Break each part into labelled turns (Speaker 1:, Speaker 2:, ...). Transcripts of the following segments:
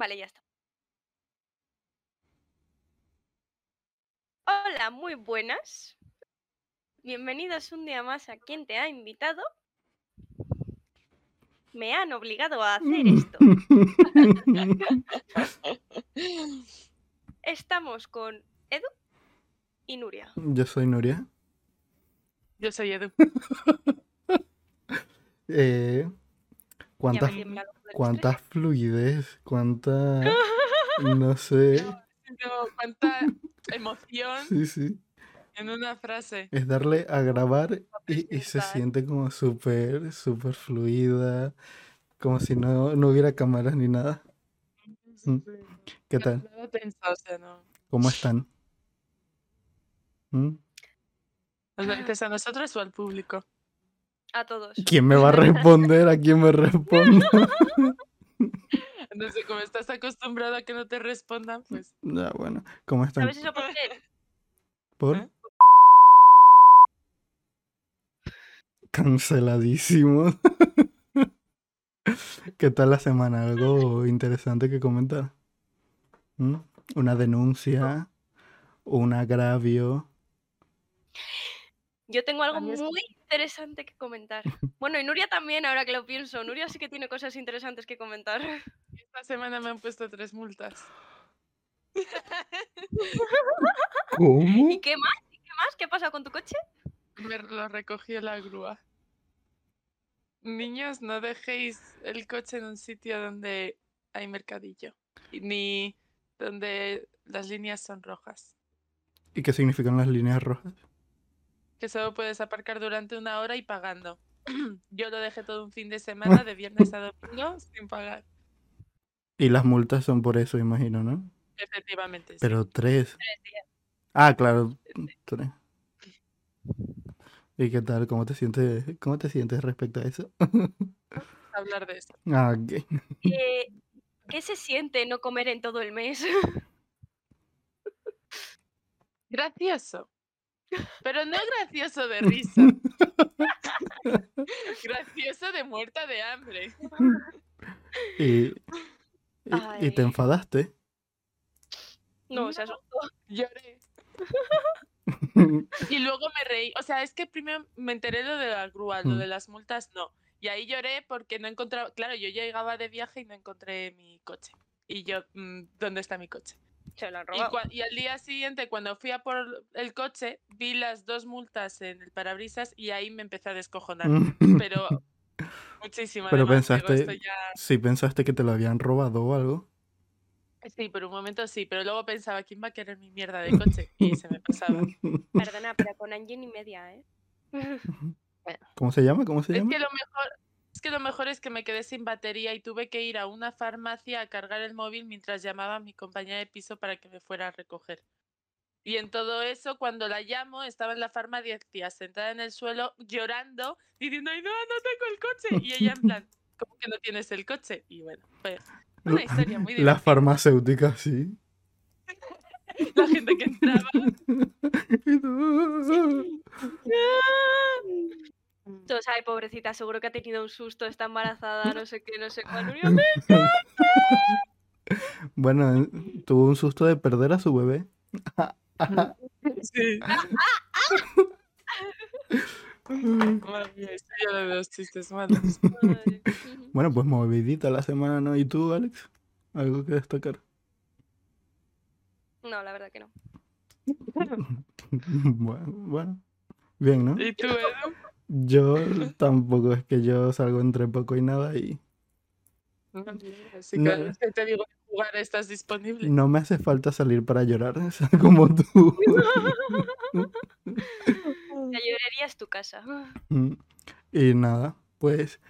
Speaker 1: Vale, ya está. Hola, muy buenas. Bienvenidos un día más a quien te ha invitado. Me han obligado a hacer esto. Estamos con Edu y Nuria.
Speaker 2: Yo soy Nuria.
Speaker 3: Yo soy Edu.
Speaker 2: Eh,
Speaker 1: Ya
Speaker 2: ¿cuánta, fluidez, cuánta, no sé.
Speaker 3: Siento cuánta emoción
Speaker 2: Sí, sí.
Speaker 3: en una frase.
Speaker 2: Es darle a grabar y, y se siente como súper, súper fluida, como si no, no hubiera cámaras ni nada. Mm. ¿Qué tal?
Speaker 3: O sea, no.
Speaker 2: ¿Cómo están? ¿Mm?
Speaker 3: ¿Nos lo dices a nosotros o al público?
Speaker 1: A todos.
Speaker 2: ¿Quién me va a responder? ¿A quién me respondo?
Speaker 3: No sé, como estás acostumbrado a que no te respondan, pues.
Speaker 2: Ya, bueno, ¿cómo están?
Speaker 1: ¿Sabes eso por qué?
Speaker 2: ¿Por?
Speaker 3: ¿Eh?
Speaker 2: Canceladísimo. ¿Qué tal la semana? ¿Algo interesante que comentar? ¿Mm? ¿Una denuncia? ¿Un agravio?
Speaker 1: Yo tengo algo muy interesante que comentar. Bueno, y Nuria también, ahora que lo pienso. Nuria sí que tiene cosas interesantes que comentar.
Speaker 3: Esta semana me han puesto tres multas.
Speaker 2: ¿Cómo?
Speaker 1: ¿Y qué más? ¿Y qué más? ¿Qué ha pasado con tu coche?
Speaker 3: Me lo recogió la grúa. Niños, no dejéis el coche en un sitio donde hay mercadillo. Ni donde las líneas son rojas.
Speaker 2: ¿Y qué significan las líneas rojas?
Speaker 3: Que solo puedes aparcar durante una hora y pagando. Yo lo dejé todo un fin de semana, de viernes a domingo, sin pagar.
Speaker 2: Y las multas son por eso, imagino, ¿no?
Speaker 3: Efectivamente. sí.
Speaker 2: Pero tres. Ah, claro, tres. ¿Y qué tal? ¿Cómo te sientes, cómo te sientes respecto a eso?
Speaker 3: Hablar de eso.
Speaker 2: Ah.
Speaker 1: Eh, ¿Qué se siente no comer en todo el mes?
Speaker 3: Gracioso. Pero no gracioso de risa. gracioso de muerta de hambre.
Speaker 2: Y, y- y te enfadaste.
Speaker 1: No, se asustó.
Speaker 3: Lloré. Y luego me reí. O sea, es que primero me enteré lo de la grúa, lo
Speaker 2: Mm.
Speaker 3: de las multas no. Y ahí lloré porque no encontraba. Claro, yo llegaba de viaje y no encontré mi coche. Y yo, mm, ¿dónde está mi coche?
Speaker 1: Se lo han
Speaker 3: Y,
Speaker 1: robado.
Speaker 3: cua- y al día siguiente, cuando fui a por el coche, vi las dos multas en el parabrisas y ahí me empecé a descojonar. Pero muchísimo.
Speaker 2: Pero
Speaker 3: además,
Speaker 2: pensaste-
Speaker 3: esto ya-
Speaker 2: Si pensaste que te lo habían robado o algo.
Speaker 3: Sí, por un momento sí, pero luego pensaba, ¿quién va a querer mi mierda de coche? Y se me pasaba.
Speaker 1: Perdona, pero con Angie y media, ¿eh?
Speaker 2: ¿Cómo se llama? ¿Cómo se
Speaker 3: Es
Speaker 2: llama?
Speaker 3: que lo mejor, es que lo mejor es que me quedé sin batería y tuve que ir a una farmacia a cargar el móvil mientras llamaba a mi compañera de piso para que me fuera a recoger. Y en todo eso, cuando la llamo, estaba en la farmacia sentada en el suelo llorando, diciendo, ¡ay, no, no tengo el coche! Y ella en plan, ¿cómo que no tienes el coche? Y bueno, pues una historia muy
Speaker 2: La
Speaker 3: divertida.
Speaker 2: farmacéutica, sí.
Speaker 3: La gente que entraba.
Speaker 2: Tú,
Speaker 1: Todos, ay, pobrecita, seguro que ha tenido un susto, está embarazada, no sé qué, no sé cuál.
Speaker 2: Bueno, tuvo un susto de perder a su bebé.
Speaker 3: Sí. Madre mía, historia de los chistes malos.
Speaker 1: Ay.
Speaker 2: Bueno, pues movidita la semana, ¿no? ¿Y tú, Alex? ¿Algo que destacar?
Speaker 1: No, la verdad que no.
Speaker 2: Bueno, bueno. Bien, ¿no?
Speaker 3: ¿Y tú, Edu?
Speaker 2: Yo tampoco, es que yo salgo entre poco y nada y
Speaker 3: Así
Speaker 2: No.
Speaker 3: que que te digo jugar estás disponible.
Speaker 2: no me hace falta salir para llorar, como tú.
Speaker 1: La llorería es tu casa.
Speaker 2: Mm, Y nada, pues...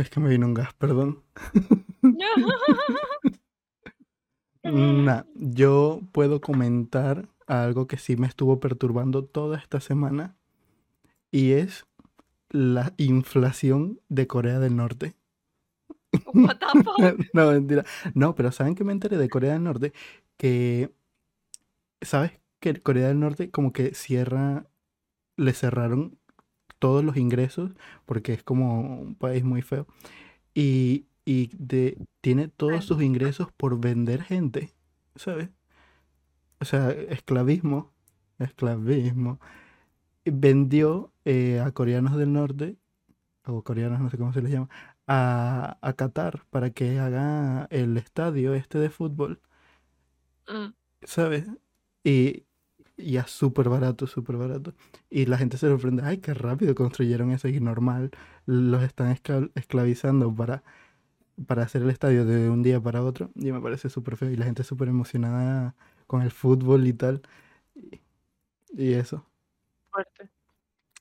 Speaker 2: Es que me vino un gas, perdón. Nah, yo puedo comentar algo que sí me estuvo perturbando toda esta semana y es la inflación de Corea del Norte.
Speaker 1: What the fuck?
Speaker 2: No, mentira. No, pero ¿saben que me enteré de Corea del Norte? Que, ¿sabes? Que Corea del Norte como que cierra, le cerraron todos los ingresos porque es como un país muy feo. y, y de, tiene todos sus ingresos por vender gente, ¿sabes? O sea, esclavismo, esclavismo. Vendió eh, a coreanos del norte, o coreanos, no sé cómo se les llama, a, a Qatar para que haga el estadio este de fútbol,
Speaker 3: Mm.
Speaker 2: ¿sabes? Y, y es súper barato, súper barato. Y la gente se sorprende, ay, qué rápido construyeron eso y normal, los están esclav- esclavizando para, para hacer el estadio de un día para otro. Y me parece súper feo. Y la gente súper emocionada con el fútbol y tal. Y, y eso.
Speaker 3: Fuerte.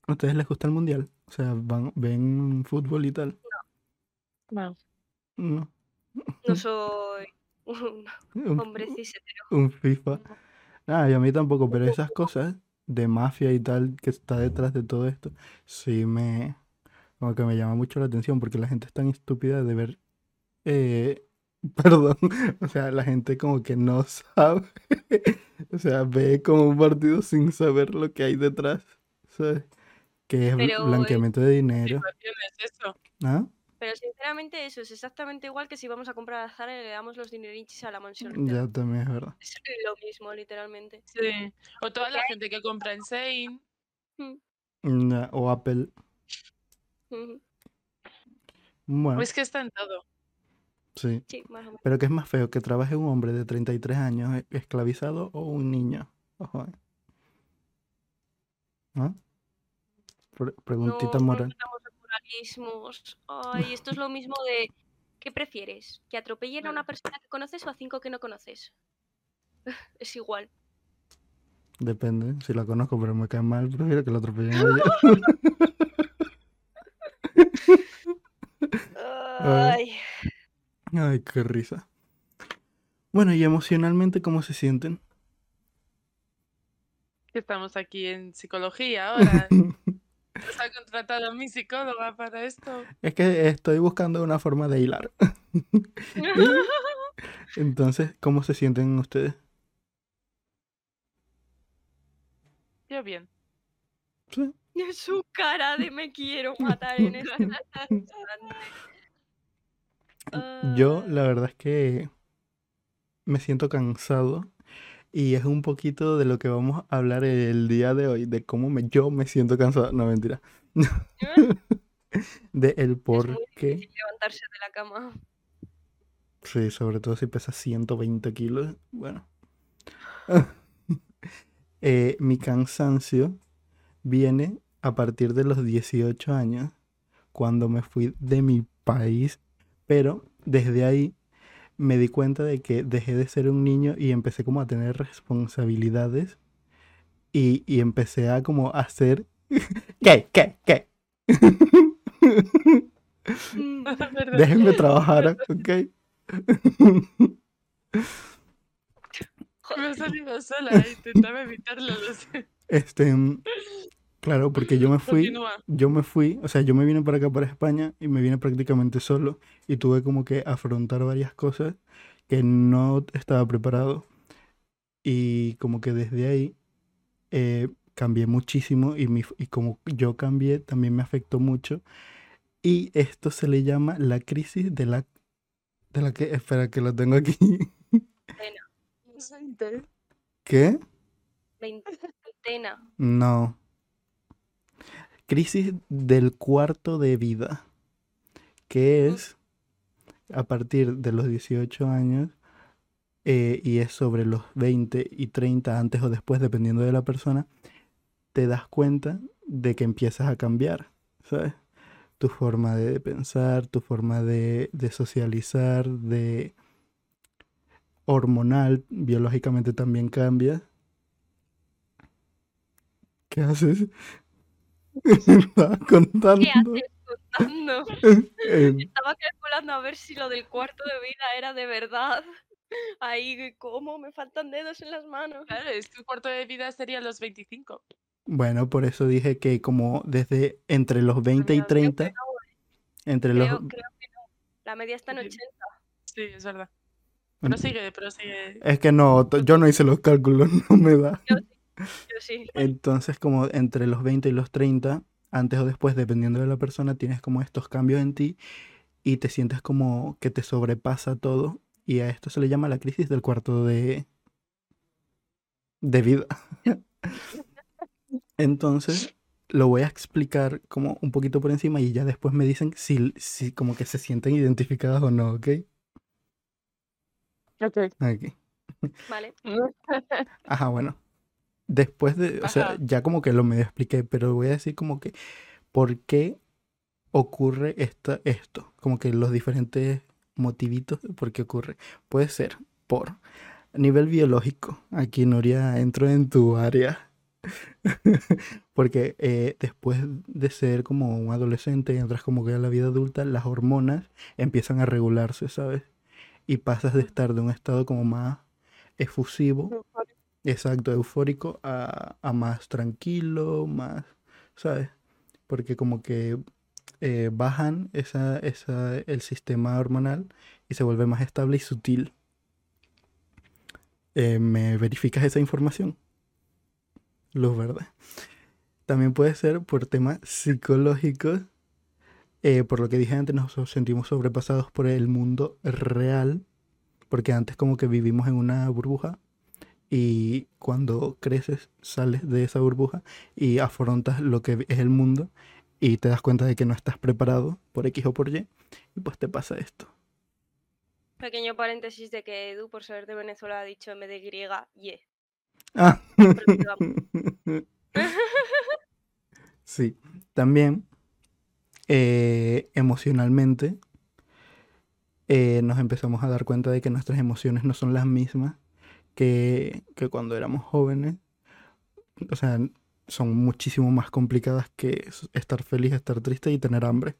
Speaker 2: ¿A ustedes les gusta el mundial? O sea, van, ven fútbol y tal.
Speaker 3: No.
Speaker 2: No.
Speaker 1: No soy un
Speaker 2: Un,
Speaker 1: hombre cis hetero.
Speaker 2: un FIFA. Ah, y a mí tampoco, pero esas cosas de mafia y tal que está detrás de todo esto, sí me, como que me llama mucho la atención porque la gente es tan estúpida de ver, eh, perdón, o sea, la gente como que no sabe, o sea, ve como un partido sin saber lo que hay detrás, ¿sabes? Que es
Speaker 1: Pero,
Speaker 2: blanqueamiento de dinero,
Speaker 3: Situación es eso.
Speaker 2: ¿ah?
Speaker 1: Pero sinceramente eso es exactamente igual que si vamos a comprar a Zara y le damos los dinerichis a la mansión.
Speaker 2: Ya también es verdad.
Speaker 1: Es lo mismo, literalmente.
Speaker 3: Sí. O toda la gente que compra en Sein.
Speaker 2: Ya, O Apple, bueno,
Speaker 3: Pues que está en todo.
Speaker 2: Sí.
Speaker 1: Sí, más o menos.
Speaker 2: Pero ¿qué es más feo? ¿Que trabaje un hombre de 33 años e- esclavizado o un niño? Ojo, eh. ¿Ah? Pre- preguntita
Speaker 1: no,
Speaker 2: moral.
Speaker 1: No. Ay, esto es lo mismo de. ¿Qué prefieres? ¿Que atropellen a una persona que conoces o a cinco que no conoces? Es igual.
Speaker 2: Depende. Si la conozco pero me cae mal, prefiero que la atropellen a ella.
Speaker 1: Ay.
Speaker 2: Ay, qué risa. Bueno, y emocionalmente, ¿cómo se sienten?
Speaker 3: Estamos aquí en psicología ahora. Nos ha contratado mi psicóloga para esto.
Speaker 2: Es que estoy buscando una forma de hilar. Entonces, ¿cómo se sienten ustedes?
Speaker 3: Yo bien.
Speaker 2: Sí.
Speaker 1: Su cara de me quiero matar en instante.
Speaker 2: Yo,
Speaker 1: Ay.
Speaker 2: la verdad es que me siento cansado y es un poquito de lo que vamos a hablar el día de hoy, de cómo me, yo me siento cansado. No, mentira. De el por
Speaker 1: muy
Speaker 2: qué.
Speaker 1: levantarse de la cama.
Speaker 2: Sí, sobre todo si pesa 120 kilos. Bueno. Eh, mi cansancio viene a partir de los 18 años, cuando me fui de mi país, pero desde ahí me di cuenta de que dejé de ser un niño y empecé como a tener responsabilidades y, y empecé a como hacer... ¿Qué? ¿Qué? ¿Qué? Déjenme trabajar, ¿ok?
Speaker 3: Me ha salido sola, intentaba evitarlo, lo sé.
Speaker 2: Este, claro, porque yo me fui,
Speaker 3: Continúa.
Speaker 2: yo me fui, o sea, yo me vine para acá, para España, y me vine prácticamente solo, y tuve como que afrontar varias cosas que no estaba preparado, y como que desde ahí eh, cambié muchísimo, y, mi, y como yo cambié, también me afectó mucho, y esto se le llama la crisis de la, de la que, espera, que lo tengo aquí, ¿qué?
Speaker 1: Veintena.
Speaker 2: No. Crisis del cuarto de vida, que es a partir de los 18 años eh, y es sobre los 20 y 30 antes o después, dependiendo de la persona, te das cuenta de que empiezas a cambiar, ¿sabes? Tu forma de pensar, tu forma de, de socializar, de hormonal, biológicamente también cambia. ¿Qué haces? Estaba
Speaker 1: ¿Qué
Speaker 2: contando.
Speaker 1: haces contando?
Speaker 2: Eh,
Speaker 1: Estaba calculando a ver si lo del cuarto de vida era de verdad. Ahí, ¿cómo? Me faltan dedos en las manos.
Speaker 3: Claro, es que el cuarto de vida sería los 25.
Speaker 2: bueno, por eso dije que como desde entre los 20 y
Speaker 1: Mira, creo que
Speaker 2: 30,
Speaker 1: no,
Speaker 2: entre los...
Speaker 1: Creo, creo que no. La media está en
Speaker 3: Sí.
Speaker 1: 80.
Speaker 3: Sí, es verdad.
Speaker 2: Bueno,
Speaker 3: Prosigue, prosigue.
Speaker 2: Es que no, yo no hice los cálculos, no me da.
Speaker 1: Yo sí.
Speaker 2: Entonces, como entre los 20 y los 30, antes o después, dependiendo de la persona, tienes como estos cambios en ti y te sientes como que te sobrepasa todo y a esto se le llama la crisis del cuarto de, de vida. Entonces, lo voy a explicar como un poquito por encima y ya después me dicen si, si como que se sienten identificadas o no, ¿ok?
Speaker 3: Ok.
Speaker 2: Aquí.
Speaker 1: Vale.
Speaker 2: Ajá, bueno. Después de, o sea, ya como que lo medio expliqué, pero voy a decir como que por qué ocurre esta, esto, como que los diferentes motivitos de por qué ocurre. Puede ser por nivel biológico. Aquí Nuria entro en tu área. Porque eh, después de ser como un adolescente y entras como que a la vida adulta, las hormonas empiezan a regularse, ¿sabes? Y pasas de estar de un estado como más efusivo Exacto, eufórico a, a más tranquilo, más, ¿sabes? Porque como que eh, bajan esa, esa, el sistema hormonal y se vuelve más estable y sutil. Eh, ¿me verificas esa información? Luz verde. También puede ser por temas psicológicos. eh, por lo que dije antes, nos sentimos sobrepasados por el mundo real. Porque antes como que vivimos en una burbuja y cuando creces sales de esa burbuja y afrontas lo que es el mundo y te das cuenta de que no estás preparado por X o por Y y pues te pasa esto.
Speaker 1: Pequeño paréntesis de que Edu, por ser de Venezuela, ha dicho en vez de griega, ye.
Speaker 2: Ah. Sí, también eh, emocionalmente eh, nos empezamos a dar cuenta de que nuestras emociones no son las mismas que, que cuando éramos jóvenes. O sea, son muchísimo más complicadas que estar feliz, estar triste y tener hambre.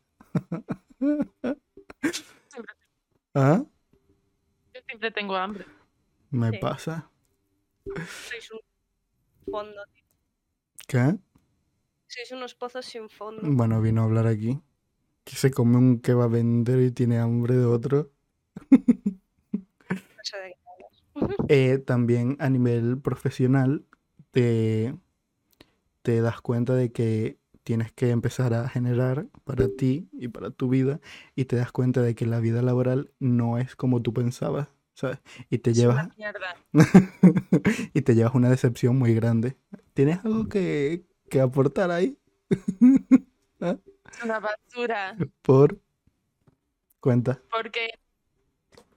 Speaker 3: Siempre-
Speaker 2: ¿Ah?
Speaker 3: Yo siempre tengo hambre.
Speaker 2: Me
Speaker 1: Sí.
Speaker 2: pasa.
Speaker 1: Sois un fondo. tío.
Speaker 2: ¿Qué?
Speaker 1: Sois unos pozos sin fondo.
Speaker 2: Bueno, vino a hablar aquí. Que se come un que va a vender y tiene hambre de otro.
Speaker 1: No sé de qué
Speaker 2: Eh, también a nivel profesional te, te das cuenta de que tienes que empezar a generar para ti y para tu vida y te das cuenta de que la vida laboral no es como tú pensabas, ¿sabes? Y te
Speaker 3: Es
Speaker 2: llevas
Speaker 3: una
Speaker 2: y te llevas una decepción muy grande. ¿Tienes algo que, que aportar ahí?
Speaker 3: Es una basura.
Speaker 2: Por cuenta.
Speaker 3: Porque.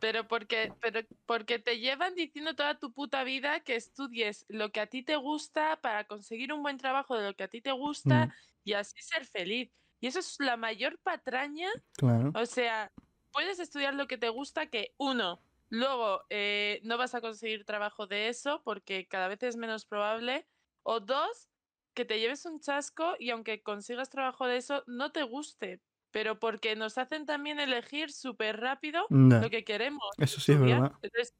Speaker 3: Pero porque, pero porque te llevan diciendo toda tu puta vida que estudies lo que a ti te gusta para conseguir un buen trabajo de lo que a ti te gusta
Speaker 2: Mm,
Speaker 3: y así ser feliz. Y eso es la mayor patraña.
Speaker 2: claro.
Speaker 3: O sea, puedes estudiar lo que te gusta que uno, luego eh, no vas a conseguir trabajo de eso porque cada vez es menos probable. O dos, que te lleves un chasco y aunque consigas trabajo de eso, no te guste. Pero porque nos hacen también elegir súper rápido lo que queremos
Speaker 2: Eso sí es verdad.
Speaker 3: Entonces,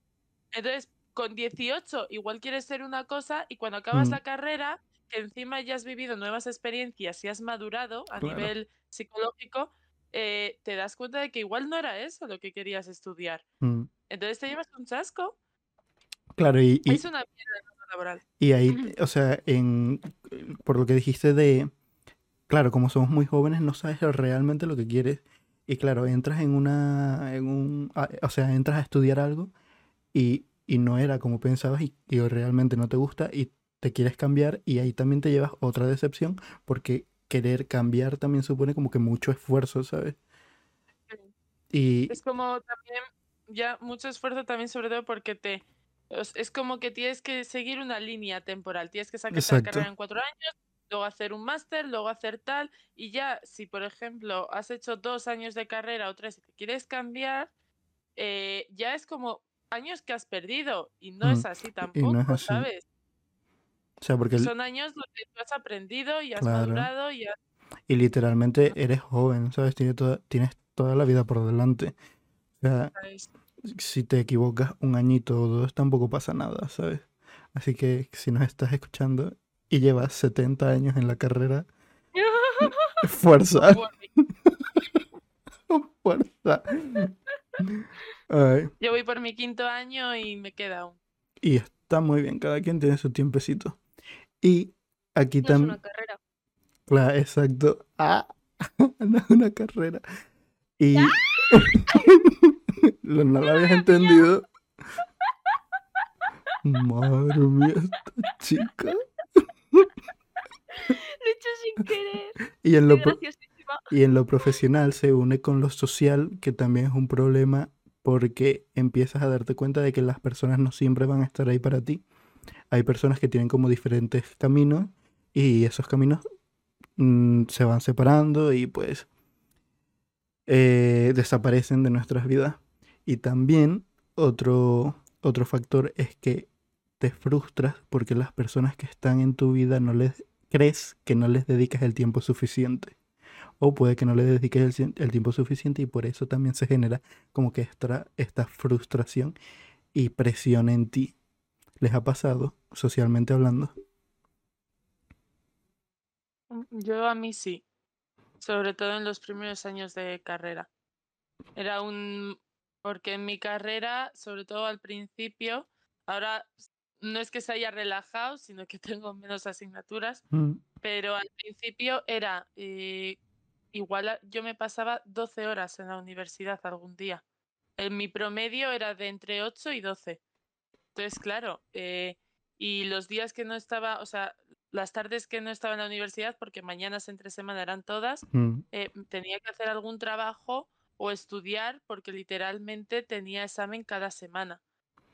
Speaker 3: entonces, con 18 igual quieres ser una cosa y cuando acabas
Speaker 2: Mm.
Speaker 3: la carrera, que encima ya has vivido nuevas experiencias y has madurado a
Speaker 2: Claro.
Speaker 3: nivel psicológico, eh, te das cuenta de que igual no era eso lo que querías estudiar.
Speaker 2: Mm,
Speaker 3: Entonces te llevas un chasco.
Speaker 2: Claro, y, y-
Speaker 3: Es una mierda laboral.
Speaker 2: Y ahí, o sea, en, por lo que dijiste de, claro, como somos muy jóvenes, no sabes realmente lo que quieres. Y claro, entras en una, en un, o sea, entras a estudiar algo y, y no era como pensabas y, y realmente no te gusta y te quieres cambiar y ahí también te llevas otra decepción porque querer cambiar también supone como que mucho esfuerzo, ¿sabes? Y
Speaker 3: Es como también, ya mucho esfuerzo también, sobre todo porque te. Es, como que tienes que seguir una línea temporal. Tienes que sacar la carrera en cuatro años, luego hacer un máster, luego hacer tal. Y ya, si por ejemplo has hecho dos años de carrera o tres y te quieres cambiar, eh, ya es como años que has perdido. Y no es
Speaker 2: Mm,
Speaker 3: así
Speaker 2: y
Speaker 3: tampoco,
Speaker 2: no es así.
Speaker 3: ¿sabes?
Speaker 2: o sea, porque el-
Speaker 3: Son años donde tú has aprendido y has
Speaker 2: Claro.
Speaker 3: madurado y has
Speaker 2: Y literalmente eres joven, ¿sabes? Tienes toda, tienes toda la vida por delante. O sea, si te equivocas un añito o dos, tampoco pasa nada, ¿sabes? Así que si nos estás escuchando y llevas 70 años en la carrera, fuerza, fuerza. Ay,
Speaker 3: Yo voy por mi quinto año y me queda aún.
Speaker 2: y está muy bien, cada quien tiene su tiempecito. Y aquí
Speaker 1: No es
Speaker 2: también...
Speaker 1: una carrera.
Speaker 2: Claro, exacto. Ah, no es una carrera. Y Lo- no lo habías entendido. Madre mía, esta chica.
Speaker 1: Hecho sin querer.
Speaker 2: En, lo y en lo profesional se une con lo social, que también es un problema porque empiezas a darte cuenta de que las personas no siempre van a estar ahí para ti. Hay personas que tienen como diferentes caminos y esos caminos mm, se van separando y pues eh, desaparecen de nuestras vidas. Y también otro, otro factor es que te frustras porque las personas que están en tu vida no les crees que no les dedicas el tiempo suficiente. O puede que no le dediques el, tiempo suficiente y por eso también se genera como que esta, frustración y presión en ti. ¿Les ha pasado, socialmente hablando?
Speaker 3: Mm, Yo a mí sí, sobre todo en los primeros años de carrera. Era un... porque en mi carrera, sobre todo al principio, ahora no es que se haya relajado, sino que tengo menos asignaturas,
Speaker 2: Mm,
Speaker 3: pero al principio era eh, igual a- yo me pasaba 12 horas en la universidad algún día. En mi promedio era de entre 8 y 12. Entonces, claro, eh, y los días que no estaba, o sea, las tardes que no estaba en la universidad, porque mañanas entre semana eran todas,
Speaker 2: mm.
Speaker 3: eh, tenía que hacer algún trabajo o estudiar porque literalmente tenía examen cada semana.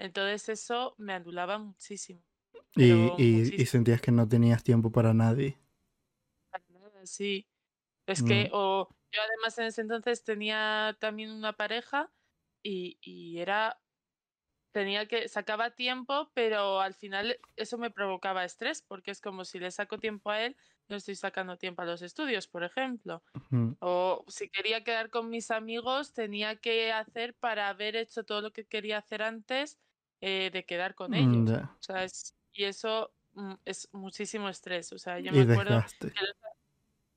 Speaker 3: Entonces eso me anulaba muchísimo.
Speaker 2: Y, y- sentías que no tenías tiempo para nadie.
Speaker 3: Para nada, Sí. Es que,
Speaker 2: Mm.
Speaker 3: o yo además en ese entonces tenía también una pareja y, y era, tenía que, sacaba tiempo, pero al final eso me provocaba estrés, porque es como si le saco tiempo a él, no estoy sacando tiempo a los estudios, por ejemplo. O si quería quedar con mis amigos, tenía que hacer para haber hecho todo lo que quería hacer antes eh, de quedar con
Speaker 2: mm,
Speaker 3: ellos. O sea, es- y eso mm, es muchísimo estrés. O sea, yo
Speaker 2: Y
Speaker 3: me acuerdo
Speaker 2: desgaste.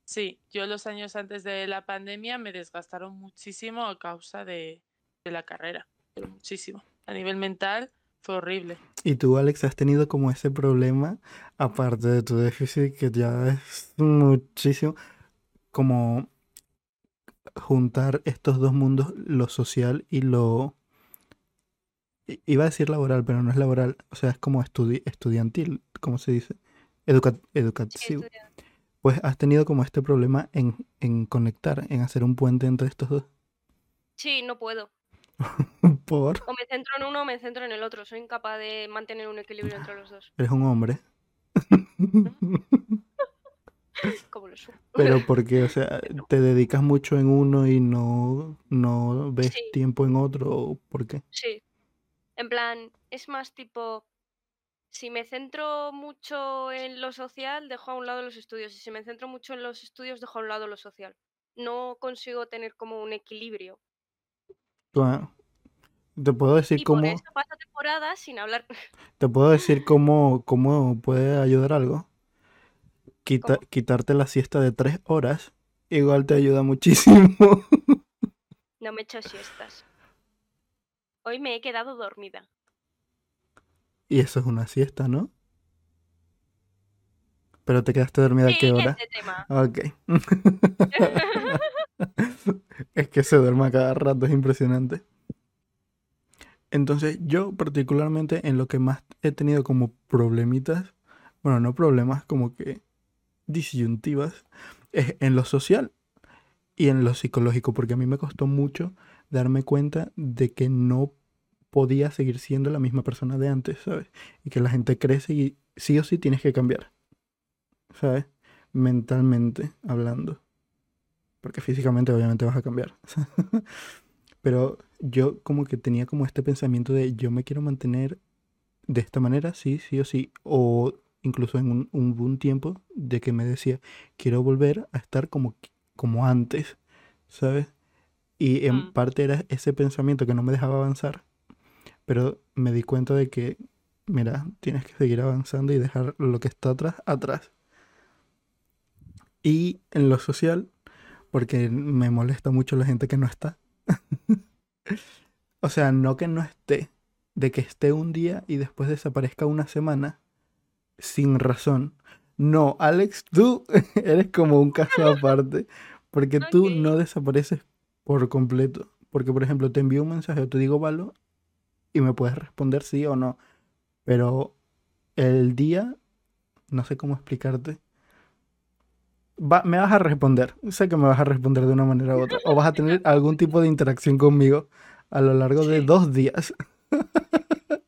Speaker 3: Sí, yo los años antes de la pandemia me desgastaron muchísimo a causa de, de la carrera, pero muchísimo. A nivel mental fue horrible.
Speaker 2: Y tú, Alex, has tenido como ese problema, aparte de tu déficit, que ya es muchísimo, como juntar estos dos mundos, lo social y lo... Iba a decir laboral, pero no es laboral, o sea, es como estudi- estudiantil, ¿cómo se dice? Educa- educativo. Pues has tenido como este problema en, en conectar, en hacer un puente entre estos dos.
Speaker 1: Sí, no puedo.
Speaker 2: Por...
Speaker 1: O me centro en uno o me centro en el otro. Soy incapaz de mantener un equilibrio entre los dos.
Speaker 2: Eres un hombre.
Speaker 1: Como lo supo.
Speaker 2: Pero porque, o sea, te dedicas mucho en uno y no, no ves
Speaker 1: Sí.
Speaker 2: tiempo en otro, ¿o ¿por qué?
Speaker 1: Sí. En plan, es más tipo. Si me centro mucho en lo social, dejo a un lado los estudios. Y si me centro mucho en los estudios, dejo a un lado lo social. No consigo tener como un equilibrio.
Speaker 2: Ah, Te puedo decir
Speaker 1: Y por
Speaker 2: cómo,
Speaker 1: eso pasa temporadas sin hablar.
Speaker 2: te puedo decir cómo, cómo puede ayudar algo. Quita- quitarte la siesta de tres horas, igual te ayuda muchísimo.
Speaker 1: No me echo siestas. Hoy me he quedado dormida.
Speaker 2: Y eso es una siesta, ¿no? Pero te quedaste dormida a qué hora?
Speaker 1: este tema.
Speaker 2: Ok. Es que se duerme a cada rato, es impresionante. Entonces, yo particularmente en lo que más he tenido como problemitas, bueno, no problemas, como que disyuntivas, es en lo social y en lo psicológico, porque a mí me costó mucho darme cuenta de que no podía seguir siendo la misma persona de antes, ¿sabes? Y que la gente crece y sí o sí tienes que cambiar, ¿sabes? Mentalmente hablando. Porque físicamente obviamente vas a cambiar. Pero yo como que tenía como este pensamiento de yo me quiero mantener de esta manera, sí, sí o sí. O incluso en un, un, un tiempo de que me decía, quiero volver a estar como, como antes, ¿sabes? Y en
Speaker 3: Mm.
Speaker 2: parte era ese pensamiento que no me dejaba avanzar. Pero me di cuenta de que, mira, tienes que seguir avanzando y dejar lo que está atrás, atrás. Y en lo social, porque me molesta mucho la gente que no está. o sea, no que no esté, de que esté un día y después desaparezca una semana sin razón. No, Alex, tú eres como un caso aparte, porque tú no desapareces por completo. Porque, por ejemplo, te envío un mensaje o te digo valo y me puedes responder sí o no. Pero el día, no sé cómo explicarte. Va, me vas a responder. Sé que me vas a responder de una manera u otra. O vas a tener algún tipo de interacción conmigo a lo largo de dos días.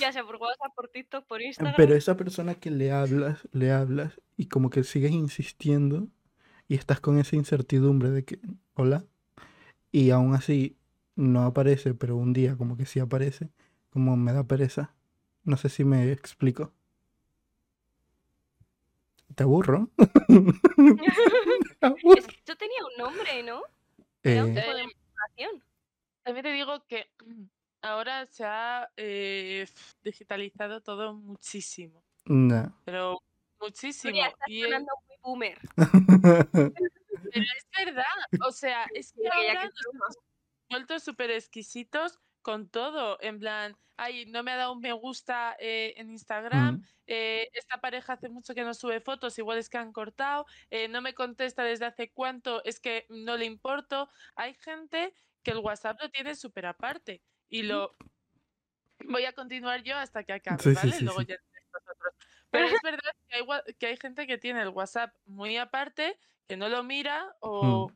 Speaker 1: Ya sea por WhatsApp, por TikTok, por Instagram.
Speaker 2: Pero esa persona que le hablas, le hablas y como que sigues insistiendo y estás con esa incertidumbre de que, hola, y aún así no aparece, pero un día como que sí aparece, como me da pereza. No sé si me explico. ¿Te aburro? ¿Te aburro?
Speaker 1: Esto tenía un nombre, ¿no? Era un
Speaker 2: Eh,
Speaker 1: tipo de motivación.
Speaker 3: También te digo que ahora se ha eh, digitalizado todo muchísimo,
Speaker 2: no.
Speaker 3: pero muchísimo.
Speaker 1: Estás
Speaker 3: Y
Speaker 1: sonando boomer.
Speaker 3: pero es verdad, o sea, es que
Speaker 1: Mira que ya
Speaker 3: ahora
Speaker 1: que
Speaker 3: nos hemos vuelto súper exquisitos con todo, en plan, ay, no me ha dado un me gusta eh, en Instagram, eh, esta pareja hace mucho que no sube fotos, igual es que han cortado, eh, no me contesta desde hace cuánto, es que no le importo. Hay gente que el WhatsApp lo tiene súper aparte y lo voy a continuar yo hasta que acabe,
Speaker 2: Sí,
Speaker 3: ¿vale?
Speaker 2: sí,
Speaker 3: Luego
Speaker 2: sí.
Speaker 3: ya entráis vosotros. Pero es verdad que hay, que hay gente que tiene el WhatsApp muy aparte, que no lo mira
Speaker 2: Mm,
Speaker 3: o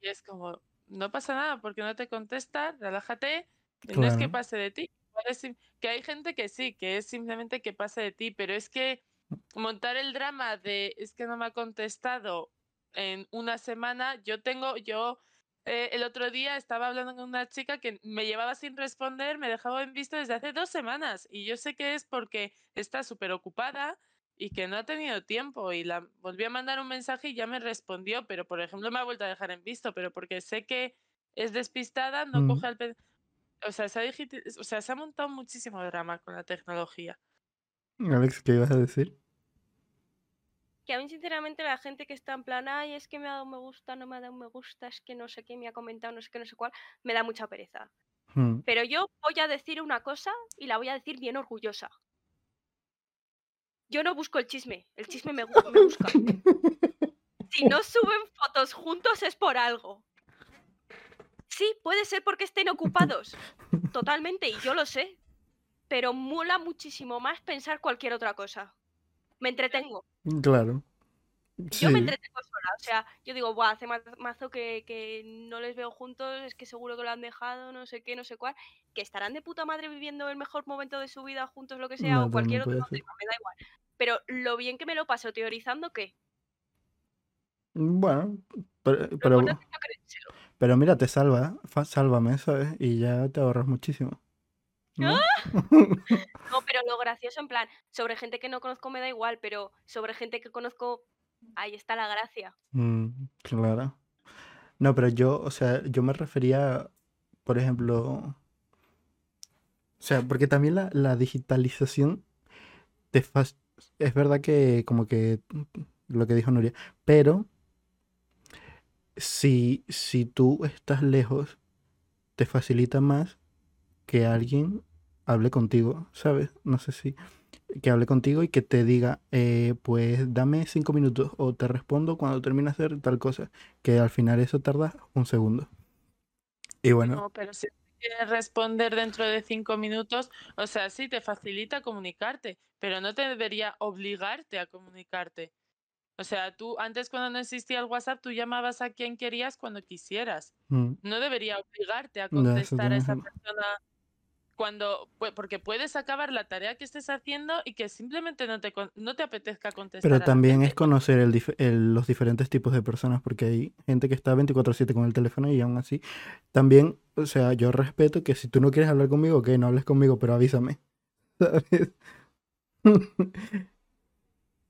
Speaker 3: y es como, no pasa nada porque no te contesta, relájate, y no es que pase de ti. que hay gente que sí, que es simplemente que pase de ti, pero es que montar el drama de es que no me ha contestado en una semana, yo tengo, yo eh, el otro día estaba hablando con una chica que me llevaba sin responder, me dejaba en visto desde hace dos semanas y yo sé que es porque está súper ocupada y que no ha tenido tiempo y la volví a mandar un mensaje y ya me respondió, pero por ejemplo me ha vuelto a dejar en visto, pero porque sé que es despistada, no
Speaker 2: Mm,
Speaker 3: coge al... O sea, se ha, digiti- o sea, se ha montado muchísimo drama con la tecnología.
Speaker 2: Alex, ¿qué ibas a decir?
Speaker 1: Que a mí, sinceramente, la gente que está en plan, ay, es que me ha dado un me gusta, no me ha dado un me gusta, es que no sé qué, me ha comentado, no sé qué, no sé cuál, me da mucha pereza.
Speaker 2: Mm,
Speaker 1: Pero yo voy a decir una cosa y la voy a decir bien orgullosa. Yo no busco el chisme, el chisme me, me busca. Si no suben fotos juntos es por algo. Sí, puede ser porque estén ocupados, totalmente, y yo lo sé. Pero mola muchísimo más pensar cualquier otra cosa. Me entretengo.
Speaker 2: Claro.
Speaker 1: Yo me entretengo sola, o sea, yo digo, Buah, hace ma- mazo que, que no les veo juntos, es que seguro que lo han dejado, no sé qué, no sé cuál, que estarán de puta madre viviendo el mejor momento de su vida juntos, lo que sea,
Speaker 2: No,
Speaker 1: o cualquier
Speaker 2: también
Speaker 1: otro tema, me da igual. Pero lo bien que me lo paso teorizando, ¿qué?
Speaker 2: Bueno, pero, pero, pero mira, te salva, sálvame, ¿sabes? Y ya te ahorras muchísimo. ¿No?
Speaker 1: No, pero lo gracioso, en plan, sobre gente que no conozco me da igual, pero sobre gente que conozco, ahí está la gracia.
Speaker 2: Mm, claro. No, pero yo, o sea, yo me refería, por ejemplo, o sea, porque también la, la digitalización te es verdad que como que lo que dijo Nuria, pero si, si tú estás lejos, te facilita más que alguien hable contigo, ¿sabes? No sé si que hable contigo y que te diga, eh, pues dame cinco minutos o te respondo cuando termine de hacer tal cosa, que al final eso tarda un segundo. Y bueno,
Speaker 3: No, pero si quieres responder dentro de cinco minutos, o sea, sí, te facilita comunicarte, pero no te debería obligarte a comunicarte. O sea, tú antes cuando no existía el WhatsApp, tú llamabas a quien querías cuando quisieras.
Speaker 2: mm,
Speaker 3: No debería obligarte a contestar a esa persona cuando, porque puedes acabar la tarea que estés haciendo y que simplemente no te, no te apetezca contestar
Speaker 2: pero también es conocer el dif- el- los diferentes tipos de personas, porque hay gente que está 24/7 con el teléfono y aún así, también, o sea, yo respeto que si tú no quieres hablar conmigo, ok, no hables conmigo, pero avísame. ¿Sabes?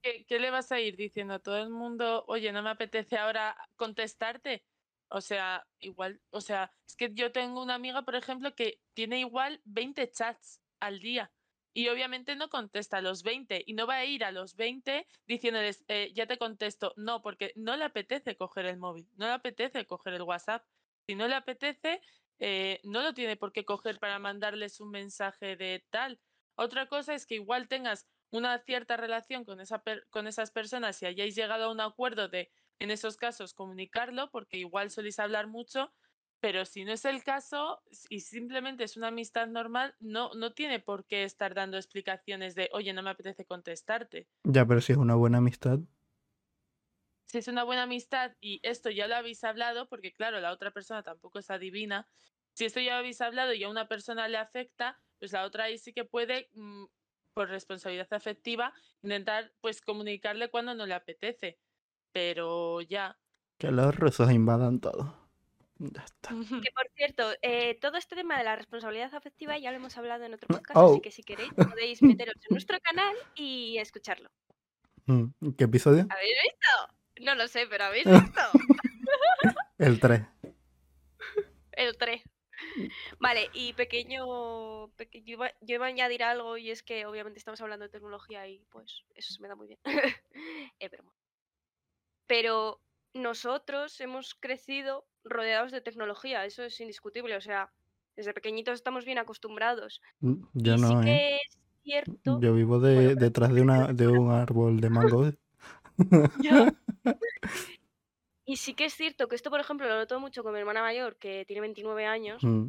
Speaker 3: ¿Qué, qué le vas a ir diciendo a todo el mundo, oye, no me apetece ahora contestarte? O sea, igual, o sea, es que yo tengo una amiga, por ejemplo, que tiene igual 20 chats al día y obviamente no contesta a los 20 y no va a ir a los 20 diciéndoles, "Eh, ya te contesto. No, porque no le apetece coger el móvil, no le apetece coger el WhatsApp. Si no le apetece, eh, no lo tiene por qué coger para mandarles un mensaje de tal. Otra cosa es que igual tengas una cierta relación con, esa per- con esas personas y hayáis llegado a un acuerdo de, en esos casos, comunicarlo, porque igual soléis hablar mucho, Pero si no es el caso y simplemente es una amistad normal, no, no tiene por qué estar dando explicaciones de, oye, no me apetece contestarte.
Speaker 2: Ya, pero si es una buena amistad.
Speaker 3: Si es una buena amistad y esto ya lo habéis hablado, porque claro, la otra persona tampoco es adivina, si esto ya lo habéis hablado y a una persona le afecta, pues la otra ahí sí que puede, mm, por responsabilidad afectiva, intentar pues comunicarle cuando no le apetece. Pero ya.
Speaker 2: Que los rusos invadan todo. Ya está.
Speaker 1: Que por cierto, eh, todo este tema de la responsabilidad afectiva ya lo hemos hablado en otro podcast,
Speaker 2: Oh.
Speaker 1: así que si queréis podéis meteros en nuestro canal y escucharlo.
Speaker 2: Mm, ¿Qué episodio?
Speaker 1: ¿Habéis visto? No lo sé, pero ¿habéis visto?
Speaker 2: El 3.
Speaker 1: El 3. Vale, y pequeño, peque- yo, iba, yo iba a añadir algo y es que obviamente estamos hablando de tecnología y pues eso se me da muy bien. Es broma. Pero nosotros hemos crecido rodeados de tecnología, eso es indiscutible, o sea, desde pequeñitos estamos bien acostumbrados.
Speaker 2: Yo
Speaker 1: y sí
Speaker 2: no, ¿eh?
Speaker 1: que es cierto...
Speaker 2: Yo vivo de,
Speaker 1: Bueno, pero
Speaker 2: detrás de, una, de un árbol de mango.
Speaker 1: Y sí que es cierto que esto, por ejemplo, lo noto mucho con mi hermana mayor, que tiene 29 años,
Speaker 2: Mm,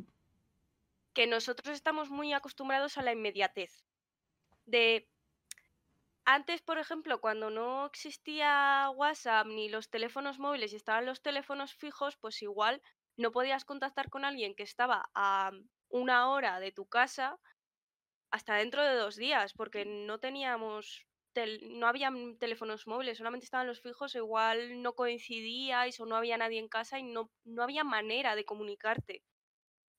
Speaker 1: que nosotros estamos muy acostumbrados a la inmediatez. De antes, por ejemplo, cuando no existía WhatsApp ni los teléfonos móviles y estaban los teléfonos fijos, pues igual no podías contactar con alguien que estaba a una hora de tu casa hasta dentro de dos días, porque no teníamos, tel- no habían teléfonos móviles, solamente estaban los fijos, igual no coincidíais o no había nadie en casa y no, no había manera de comunicarte.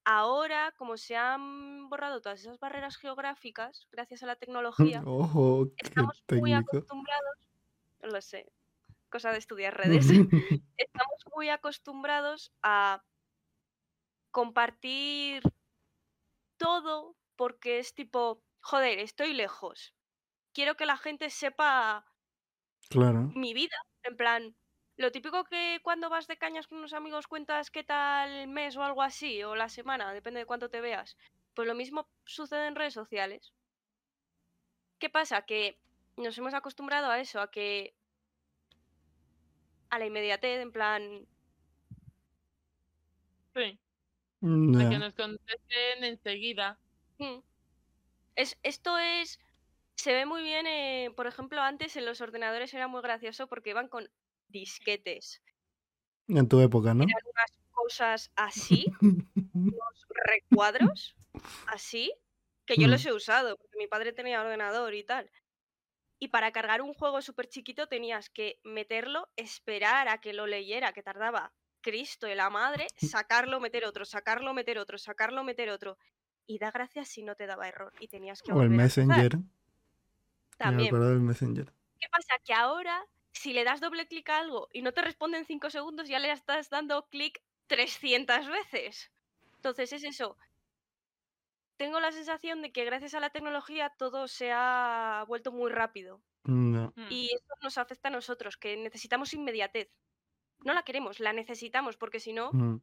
Speaker 1: Ahora, como se han borrado todas esas barreras geográficas, gracias a la tecnología, estamos muy
Speaker 2: técnico.
Speaker 1: acostumbrados, lo sé, cosa de estudiar redes, estamos muy acostumbrados a compartir todo porque es tipo, joder, estoy lejos. Quiero que la gente sepa
Speaker 2: Claro.
Speaker 1: mi vida. En plan, lo típico que cuando vas de cañas con unos amigos cuentas qué tal el mes o algo así, o la semana, depende de cuánto te veas. Pues lo mismo sucede en redes sociales. ¿Qué pasa? Que nos hemos acostumbrado a eso, a que. a la inmediatez, en plan.
Speaker 3: Sí,
Speaker 2: Mm,
Speaker 3: de
Speaker 2: ya.
Speaker 3: que nos contesten enseguida.
Speaker 1: mm. Es, esto es. Se ve muy bien, eh, por ejemplo, antes en los ordenadores era muy gracioso porque iban con disquetes.
Speaker 2: En tu época, ¿no?
Speaker 1: Eran unas cosas así, unos recuadros así, que yo los
Speaker 2: Mm.
Speaker 1: he usado, porque mi padre tenía ordenador y tal. Y para cargar un juego súper chiquito tenías que meterlo, esperar a que lo leyera, que tardaba Cristo y la madre, sacarlo, meter otro, sacarlo, meter otro, sacarlo, meter otro. Y da gracias si no te daba error y tenías que
Speaker 2: O el
Speaker 1: a.
Speaker 2: Messenger. Me
Speaker 1: También.
Speaker 2: acuerdo del Messenger.
Speaker 1: ¿Qué pasa? Que ahora, si le das doble clic a algo y no te responde en 5 segundos, ya le estás dando clic 300 veces. Entonces es eso. Tengo la sensación de que gracias a la tecnología todo se ha vuelto muy rápido.
Speaker 2: Mm.
Speaker 3: Mm.
Speaker 1: Y eso nos afecta a nosotros, que necesitamos inmediatez. No la queremos, la necesitamos, porque si no,
Speaker 2: Mm.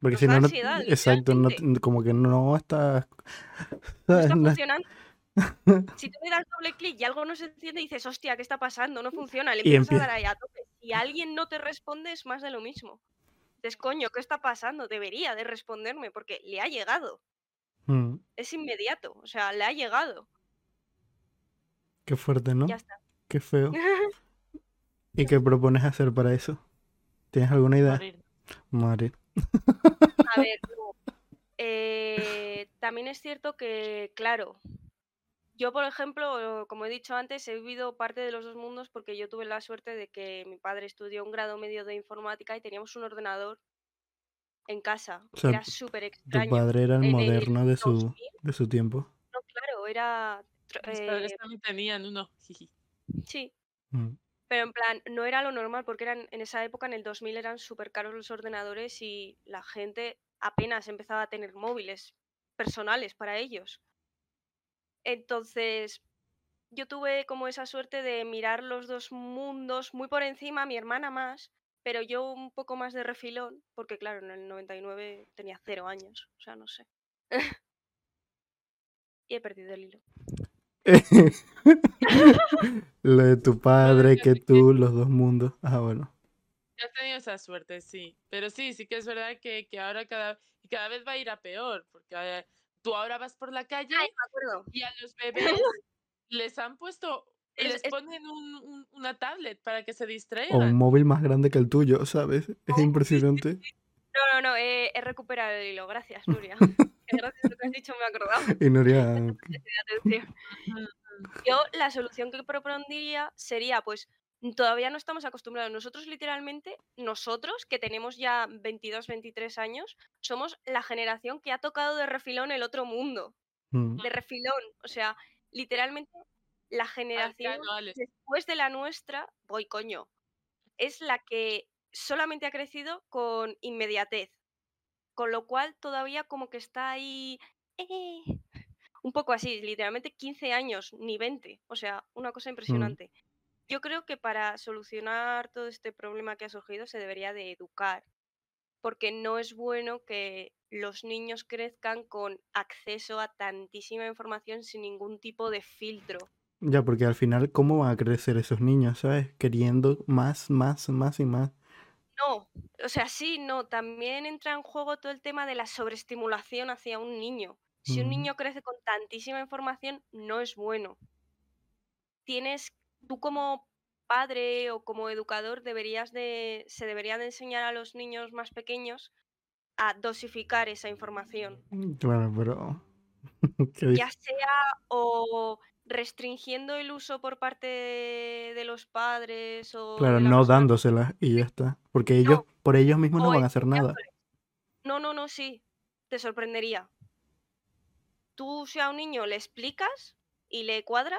Speaker 2: Porque
Speaker 1: Nos
Speaker 2: si
Speaker 1: da
Speaker 2: no, no,
Speaker 1: ansiedad,
Speaker 2: exacto, no,
Speaker 1: literalmente.
Speaker 2: como que no está,
Speaker 1: no está funcionando. Si tú le das doble clic y algo no se enciende, dices, hostia, ¿qué está pasando? No funciona. Le
Speaker 2: Y
Speaker 1: empiezas a dar ahí a tope. Si alguien no te responde, es más de lo mismo. Dices, coño, ¿qué está pasando? Debería de responderme porque le ha llegado.
Speaker 2: Mm,
Speaker 1: Es inmediato. O sea, le ha llegado.
Speaker 2: Qué fuerte, ¿no?
Speaker 1: Ya está.
Speaker 2: Qué feo. ¿Y qué propones hacer para eso? ¿Tienes alguna idea?
Speaker 3: Morir.
Speaker 2: Morir.
Speaker 1: A ver, no. Eh, también es cierto que, claro, yo, por ejemplo, como he dicho antes, he vivido parte de los dos mundos porque yo tuve la suerte de que mi padre estudió un grado medio de informática y teníamos un ordenador en casa.
Speaker 2: O sea,
Speaker 1: era súper
Speaker 2: Tu
Speaker 1: extraño.
Speaker 2: padre era el
Speaker 1: En el
Speaker 2: moderno de su,
Speaker 1: 2000,
Speaker 2: de su tiempo.
Speaker 1: no, claro, era...
Speaker 3: Mis padres
Speaker 1: eh,
Speaker 3: también tenían uno.
Speaker 1: sí,
Speaker 2: Mm,
Speaker 1: pero en plan, no era lo normal porque eran, en esa época, en el 2000, eran súper caros los ordenadores y la gente apenas empezaba a tener móviles personales para ellos. Entonces, yo tuve como esa suerte de mirar los dos mundos muy por encima, mi hermana más, pero yo un poco más de refilón, porque claro, en el 99 tenía cero años, o sea, no sé. y he perdido el hilo.
Speaker 2: Lo de tu padre, que tú, los dos mundos. Ah, bueno.
Speaker 3: Has tenido esa suerte, sí. Pero sí, sí que es verdad que, que ahora cada, cada vez va a ir a peor, porque eh, tú ahora vas por la calle
Speaker 1: Ay,
Speaker 3: y a los bebés les han puesto,
Speaker 1: Es-
Speaker 3: les
Speaker 1: es-
Speaker 3: ponen un- un- una tablet para que se
Speaker 2: O un
Speaker 3: distraigan.
Speaker 2: móvil más grande que el tuyo, ¿sabes? Es impresionante.
Speaker 1: No, no, no, he, he recuperado el hilo. Gracias, Nuria. Gracias a lo que has dicho me he acordado.
Speaker 2: Y Nuria.
Speaker 1: Yo la solución que propondría sería, pues, todavía no estamos acostumbrados. Nosotros literalmente, nosotros que tenemos ya 22, 23 años, somos la generación que ha tocado de refilón el otro mundo.
Speaker 2: mm,
Speaker 1: De refilón. O sea, literalmente la generación después de la nuestra, voy coño, es la que solamente ha crecido con inmediatez. Con lo cual todavía como que está ahí eh, un poco así, literalmente 15 años, ni 20. O sea, una cosa impresionante. Yo creo que para solucionar todo este problema que ha surgido se debería de educar, porque no es bueno que los niños crezcan con acceso a tantísima información sin ningún tipo de filtro.
Speaker 2: ya, porque al final, ¿cómo van a crecer esos niños, ¿sabes? Queriendo más, más, más y más.
Speaker 1: No, o sea, sí, no, también entra en juego todo el tema de la sobreestimulación hacia un niño. Si un niño crece con tantísima información, no es bueno. Tienes, tú como padre o como educador deberías de, se debería de enseñar a los niños más pequeños a dosificar esa información.
Speaker 2: Claro, pero...
Speaker 1: Ya sea o restringiendo el uso por parte de, los padres o
Speaker 2: Claro, no
Speaker 1: persona
Speaker 2: dándoselas y ya está. Porque ellos, por ellos mismos no
Speaker 1: o
Speaker 2: van a hacer nada.
Speaker 1: No, no, no, sí. Te sorprendería. Tú si a un niño le explicas y le cuadra,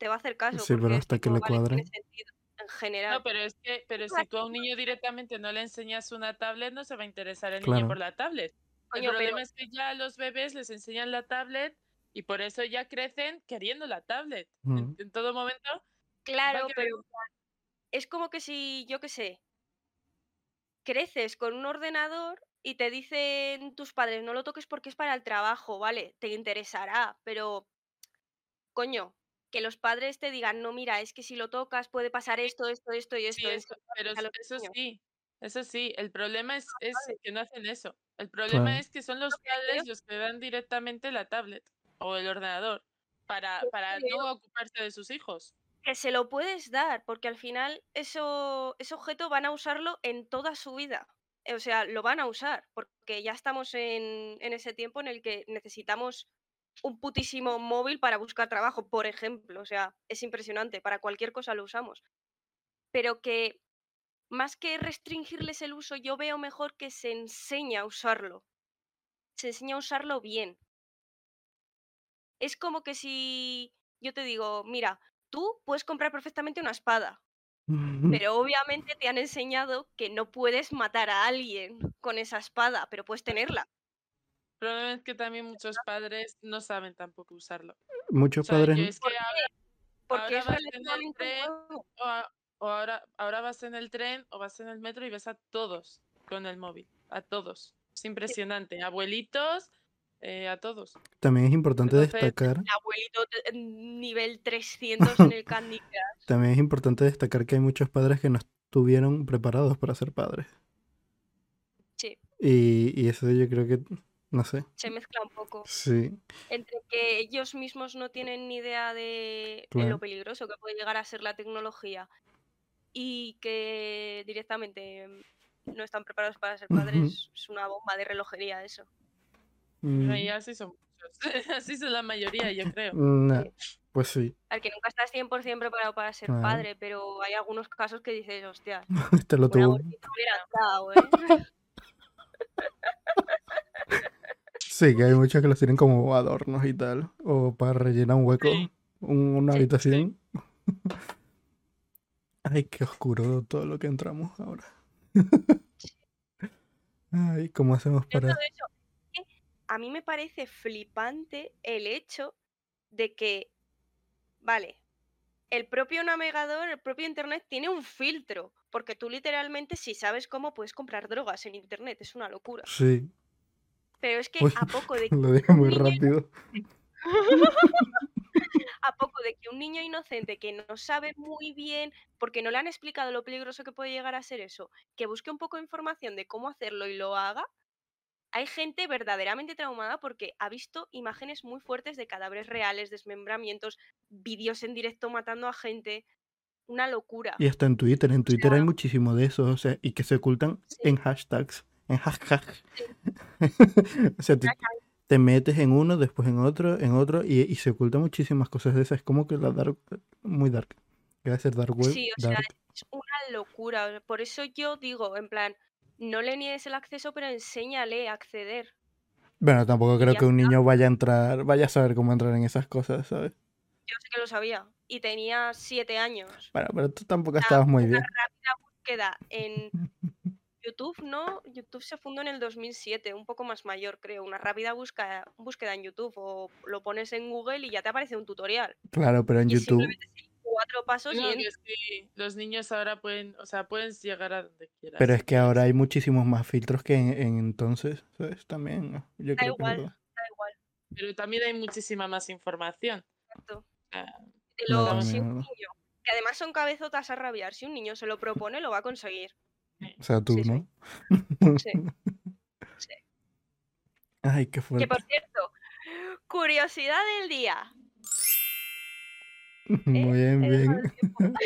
Speaker 1: te va a hacer caso.
Speaker 2: Sí, pero hasta que le cuadre.
Speaker 1: en general.
Speaker 3: No, pero es que, pero si tú a un niño directamente no le enseñas una tablet, no se va a interesar el
Speaker 2: Claro.
Speaker 3: niño por la tablet.
Speaker 1: Coño,
Speaker 3: el problema
Speaker 1: pero-
Speaker 3: es que ya a los bebés les enseñan la tablet y por eso ya crecen queriendo la tablet. En,
Speaker 2: Mm.
Speaker 3: en todo momento.
Speaker 1: Claro, pero es como que si, yo qué sé, creces con un ordenador y te dicen tus padres, no lo toques porque es para el trabajo, ¿vale? Te interesará, pero, coño, que los padres te digan, no, mira, es que si lo tocas puede pasar esto, esto, esto y
Speaker 3: Sí,
Speaker 1: esto.
Speaker 3: eso,
Speaker 1: esto
Speaker 3: pero eso
Speaker 1: niños.
Speaker 3: sí, eso sí. El problema es, es
Speaker 1: vale.
Speaker 3: que no hacen eso. El problema
Speaker 2: Claro.
Speaker 3: es que son los padres los que dan directamente la tablet o el ordenador para,
Speaker 1: Yo
Speaker 3: para
Speaker 1: creo-
Speaker 3: no ocuparse de sus hijos.
Speaker 1: que se lo puedes dar, porque al final eso, ese objeto van a usarlo en toda su vida. Eh, O sea, lo van a usar, porque ya estamos en, en ese tiempo en el que necesitamos un putísimo móvil para buscar trabajo, por ejemplo. O sea, es impresionante, para cualquier cosa lo usamos. Pero que más que restringirles el uso, yo veo mejor que se enseñe a usarlo. Se enseña a usarlo bien. Es como que si yo te digo, mira, tú puedes comprar perfectamente una espada, pero obviamente te han enseñado que no puedes matar a alguien con esa espada, pero puedes tenerla.
Speaker 3: El problema es que también muchos padres no saben tampoco usarlo. O
Speaker 2: Muchos
Speaker 3: sea,
Speaker 2: padres...
Speaker 3: es que ahora,
Speaker 1: Porque
Speaker 3: Ahora
Speaker 1: es
Speaker 3: vas en el tren, o, a- o ahora, ahora vas en el tren o vas en el metro y ves a todos con el móvil. A todos. Es impresionante. Abuelitos, eh, a todos.
Speaker 2: También es importante
Speaker 3: Entonces,
Speaker 2: destacar...
Speaker 1: El abuelito nivel 300 en el Candy Crush.
Speaker 2: También es importante destacar que hay muchos padres que no estuvieron preparados para ser padres.
Speaker 1: Sí.
Speaker 2: Y, y eso yo creo que, no sé,
Speaker 1: Se mezcla un poco.
Speaker 2: sí,
Speaker 1: Entre que ellos mismos no tienen ni idea de, lo peligroso que puede llegar a ser la tecnología y que directamente mm, no están preparados para ser padres, es una bomba de relojería eso.
Speaker 2: Mm,
Speaker 3: Y así son muchos. así son la mayoría, yo creo.
Speaker 2: nah, pues sí,
Speaker 1: Al que nunca estás 100% preparado para ser
Speaker 2: Claro.
Speaker 1: padre, pero hay algunos casos que dices, hostia,
Speaker 2: te lo
Speaker 1: una
Speaker 2: tuvo.
Speaker 1: hubiera dado, ¿eh?
Speaker 2: Sí, que hay muchos que los tienen como adornos y tal, o para rellenar un hueco,
Speaker 3: Sí.
Speaker 2: un- una
Speaker 1: Sí,
Speaker 2: habitación. Ay, qué oscuro todo lo que entramos ahora. Ay, ¿cómo hacemos para...?
Speaker 1: eso, a mí me parece flipante el hecho de que, vale, el propio navegador, el propio Internet tiene un filtro, porque tú literalmente si sabes cómo puedes comprar drogas en Internet, es una locura.
Speaker 2: Sí,
Speaker 1: Pero es que
Speaker 2: Uy,
Speaker 1: a poco de que
Speaker 2: lo dije muy
Speaker 1: niño-
Speaker 2: rápido.
Speaker 1: a poco de que un niño inocente que no sabe muy bien, porque no le han explicado lo peligroso que puede llegar a ser eso, que busque un poco de información de cómo hacerlo y lo haga, hay gente verdaderamente traumada porque ha visto imágenes muy fuertes de cadáveres reales, desmembramientos, vídeos en directo matando a gente. Una locura.
Speaker 2: Y hasta en Twitter, en Twitter hay
Speaker 1: sea-
Speaker 2: muchísimo de eso, o sea, y que se ocultan
Speaker 1: Sí.
Speaker 2: en hashtags, en hashtag.
Speaker 1: Sí.
Speaker 2: o sea, te, te metes en uno, después en otro, en otro, y, y se ocultan muchísimas cosas de esas. Es como que la dark, muy dark. ¿Qué va a ser dark web?
Speaker 1: Sí, o sea, es una locura. Por eso yo digo, en plan, no le niegues el acceso, pero enséñale a acceder.
Speaker 2: Bueno, tampoco creo que un niño vaya a entrar, vaya a saber cómo entrar en esas cosas, ¿sabes?
Speaker 1: Yo sé que lo sabía. Y tenía siete años.
Speaker 2: Bueno, pero tú tampoco estabas muy
Speaker 1: una
Speaker 2: bien.
Speaker 1: rápida búsqueda en YouTube, ¿no? YouTube se fundó en el 2007, un poco más mayor, creo. Una rápida búsqueda, búsqueda en YouTube o lo pones en Google y ya te aparece un tutorial.
Speaker 2: Claro, pero en
Speaker 1: Y
Speaker 2: YouTube,
Speaker 1: cuatro pasos
Speaker 3: No,
Speaker 1: y
Speaker 3: es que los niños ahora pueden, o sea, pueden llegar a donde quieras.
Speaker 2: pero
Speaker 3: si
Speaker 2: es que ahora hay muchísimos más filtros que en, en entonces, ¿sabes? También, ¿no? yo
Speaker 1: Da
Speaker 2: creo que es
Speaker 1: igual. da igual.
Speaker 3: Pero también hay muchísima más información.
Speaker 1: exacto.
Speaker 3: Ah,
Speaker 1: De si un niño, que además son cabezotas a rabiar, si un niño se lo propone, lo va a conseguir.
Speaker 2: O sea, tú,
Speaker 1: Sí.
Speaker 2: ¿no?
Speaker 1: Sí. Sí.
Speaker 2: Ay, qué
Speaker 1: Que
Speaker 2: fuerte.
Speaker 1: por cierto, curiosidad del día.
Speaker 2: Muy bien, bien.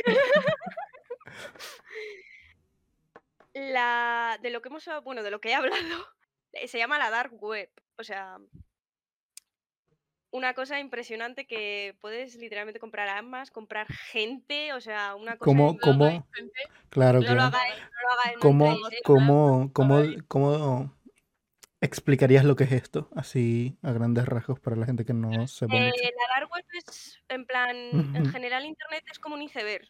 Speaker 1: la de lo que hemos bueno, de lo que he hablado eh, se llama la dark web, o sea, una cosa impresionante que puedes literalmente comprar armas, comprar gente, o sea, una cosa
Speaker 2: ¿Cómo, cómo? Claro,
Speaker 1: no lo
Speaker 2: claro.
Speaker 1: no lo no
Speaker 2: ¿Cómo, cómo, cómo, cómo explicarías lo que es esto? Así, a grandes rasgos, para la gente que no sepa
Speaker 1: Eh,
Speaker 2: mucho.
Speaker 1: la dark web es, en plan, en
Speaker 2: Ujú.
Speaker 1: general internet es como un iceberg.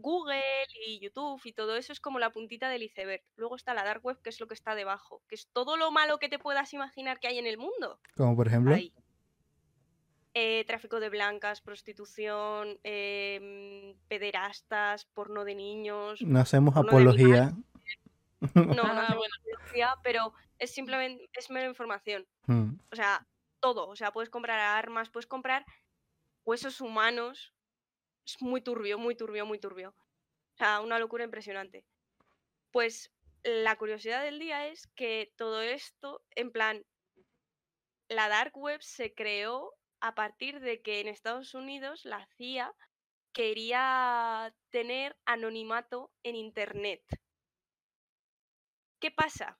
Speaker 1: Google y YouTube y todo eso es como la puntita del iceberg. Luego está la dark web, que es lo que está debajo, que es todo lo malo que te puedas imaginar que hay en el mundo.
Speaker 2: Como por ejemplo,
Speaker 1: Ahí. Eh, tráfico de blancas, prostitución, em, pederastas, porno de niños.
Speaker 2: no hacemos apología.
Speaker 1: No, no
Speaker 3: Ah,
Speaker 1: hacemos
Speaker 3: bueno.
Speaker 1: apología, pero es simplemente, es mera información.
Speaker 2: Mm,
Speaker 1: O sea, todo. O sea, puedes comprar armas, puedes comprar huesos humanos. Es muy turbio, muy turbio, muy turbio. O sea, una locura impresionante. Pues la curiosidad del día es que todo esto, en plan, la dark web se creó a partir de que en Estados Unidos la CIA quería tener anonimato en Internet. ¿Qué pasa?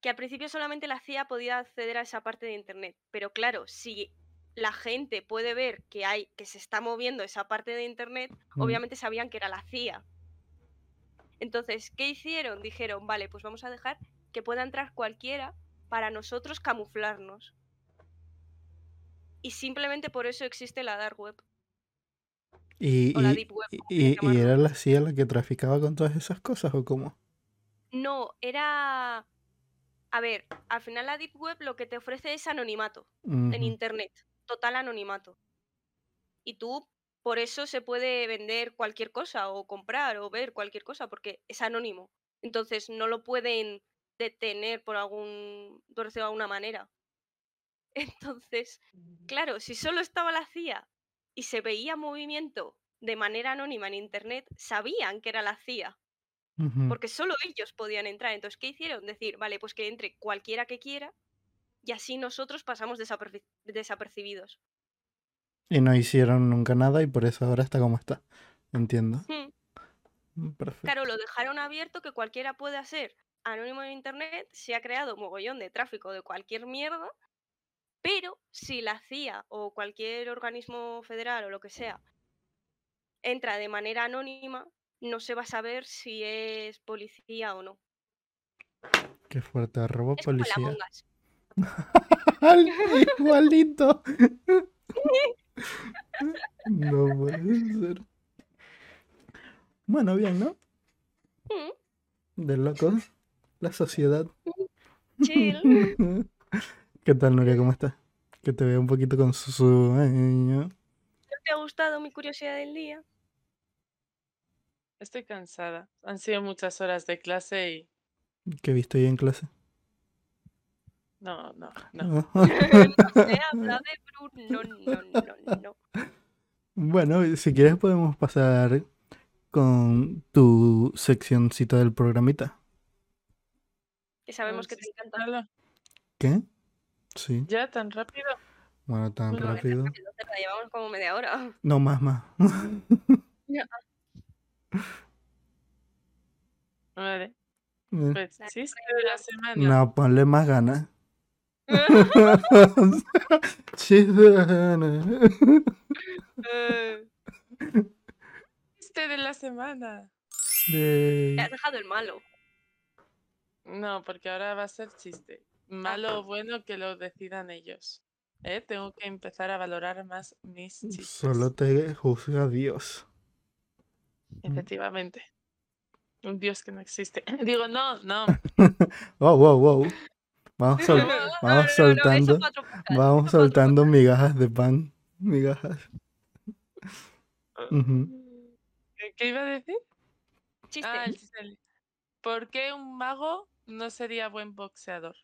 Speaker 1: Que al principio solamente la CIA podía acceder a esa parte de Internet, pero claro, si la gente puede ver que hay que se está moviendo esa parte de Internet,
Speaker 2: Mm.
Speaker 1: obviamente sabían que era la CIA. Entonces, ¿qué hicieron? Dijeron, vale, pues vamos a dejar que pueda entrar cualquiera para nosotros camuflarnos. Y simplemente por eso existe la dark web
Speaker 2: Y,
Speaker 1: o la deep web.
Speaker 2: y, era la CIA la que traficaba con todas esas cosas, ¿o cómo?
Speaker 1: No, era... A ver, al final la deep web lo que te ofrece es anonimato en internet, total anonimato. Y tú, por eso se puede vender cualquier cosa o comprar o ver cualquier cosa porque es anónimo. Entonces no lo pueden detener por algún, por decirlo de alguna manera. Entonces, claro, si solo estaba la CIA y se veía movimiento de manera anónima en internet, sabían que era la CIA porque solo ellos podían entrar. Entonces, ¿qué hicieron? Decir, vale, pues que entre cualquiera que quiera y así nosotros pasamos desaperci- desapercibidos.
Speaker 2: Y no hicieron nunca nada y por eso ahora está como está. Entiendo. Mm, Perfecto.
Speaker 1: Claro, lo dejaron abierto que cualquiera puede hacer anónimo en internet, se ha creado mogollón de tráfico de cualquier mierda, pero si la CIA o cualquier organismo federal o lo que sea entra de manera anónima, no se va a saber si es policía o no.
Speaker 2: Qué fuerte, arroba
Speaker 1: Es
Speaker 2: policía. ¡Al- Igualito. No puede ser. Bueno, bien, ¿no?
Speaker 1: Mm,
Speaker 2: De locos. La sociedad.
Speaker 1: chill.
Speaker 2: ¿Qué tal, Nuria? ¿Cómo estás? Que te veo un poquito con sueño.
Speaker 1: ¿No te ha gustado mi curiosidad del día?
Speaker 3: Estoy cansada. Han sido muchas horas de clase y
Speaker 2: ¿Qué viste hoy en clase?
Speaker 3: No, no, no.
Speaker 1: no se habla de Bruno, no, no, no.
Speaker 2: Bueno, si quieres podemos pasar con tu seccioncita del programita.
Speaker 1: Que sabemos que te encanta.
Speaker 2: ¿Qué? Sí.
Speaker 3: Ya, tan rápido.
Speaker 2: Bueno, tan
Speaker 3: Bueno,
Speaker 2: rápido.
Speaker 1: Entonces la llevamos como media hora.
Speaker 2: No, más, más.
Speaker 3: Vale,
Speaker 2: Eh,
Speaker 3: pues
Speaker 1: venga.
Speaker 3: de la semana.
Speaker 2: No, ponle más ganas. Chiste de la semana.
Speaker 1: Eh,
Speaker 3: Chiste de la semana.
Speaker 2: De-
Speaker 1: Te has dejado el malo.
Speaker 3: No, porque ahora va a ser chiste. Malo o bueno que lo decidan ellos. ¿Eh? Tengo que empezar a valorar más mis chistes.
Speaker 2: Solo te juzga Dios.
Speaker 3: Efectivamente. Un dios que no existe. Digo, no, no.
Speaker 2: Wow, wow, wow. Vamos, sol- vamos soltando, vamos soltando migajas de pan. Migajas. Ujú.
Speaker 3: ¿Qué- ¿Qué iba a decir?
Speaker 1: Chiste.
Speaker 3: Ah, el chiste ¿Por qué un mago no sería buen boxeador?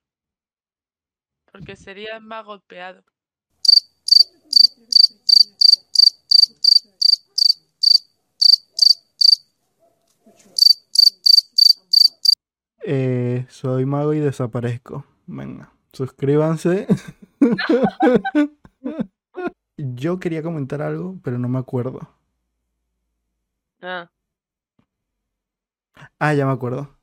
Speaker 3: Porque sería más golpeado.
Speaker 2: Eh, soy mago y desaparezco. Venga, suscríbanse. Yo quería comentar algo, pero no me acuerdo.
Speaker 3: Ah,
Speaker 2: Ah, ya me acuerdo.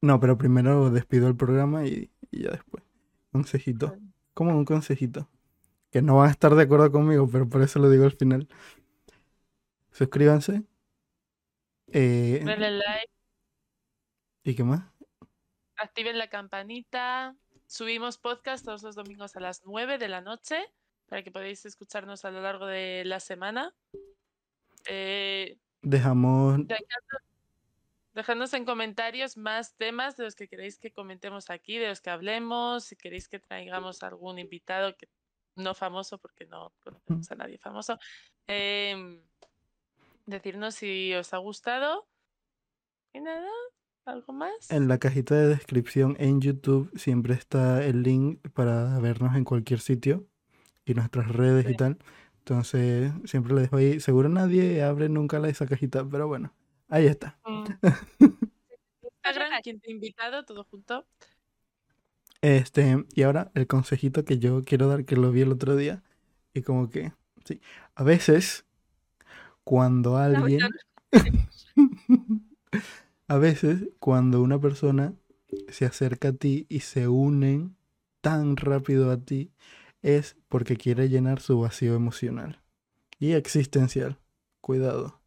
Speaker 2: No, pero primero despido el programa y, y ya después. Consejito. Como un consejito. Que no van a estar de acuerdo conmigo, pero por eso lo digo al final. Suscríbanse. Eh,
Speaker 3: denle like,
Speaker 2: ¿Y qué más?
Speaker 3: activen la campanita. Subimos podcast todos los domingos a las 9 de la noche para que podáis escucharnos a lo largo de la semana. Eh,
Speaker 2: Dejamos
Speaker 3: dejadnos en comentarios más temas de los que queréis que comentemos aquí, de los que hablemos, si queréis que traigamos algún invitado que no famoso, porque no conocemos a nadie famoso. em, decirnos si os ha gustado. Y nada, ¿algo más?
Speaker 2: en la cajita de descripción en YouTube siempre está el link para vernos en cualquier sitio y nuestras redes y tal. Entonces siempre le dejo ahí. Seguro nadie abre nunca esa cajita, pero bueno, ahí está.
Speaker 3: Mm. Instagram, quien te ha invitado, todo junto.
Speaker 2: Este, y ahora el consejito que yo quiero dar, que lo vi el otro día, y como que, sí, a veces, cuando alguien, a veces, cuando una persona se acerca a ti y se unen tan rápido a ti, es porque quiere llenar su vacío emocional y existencial. Cuidado.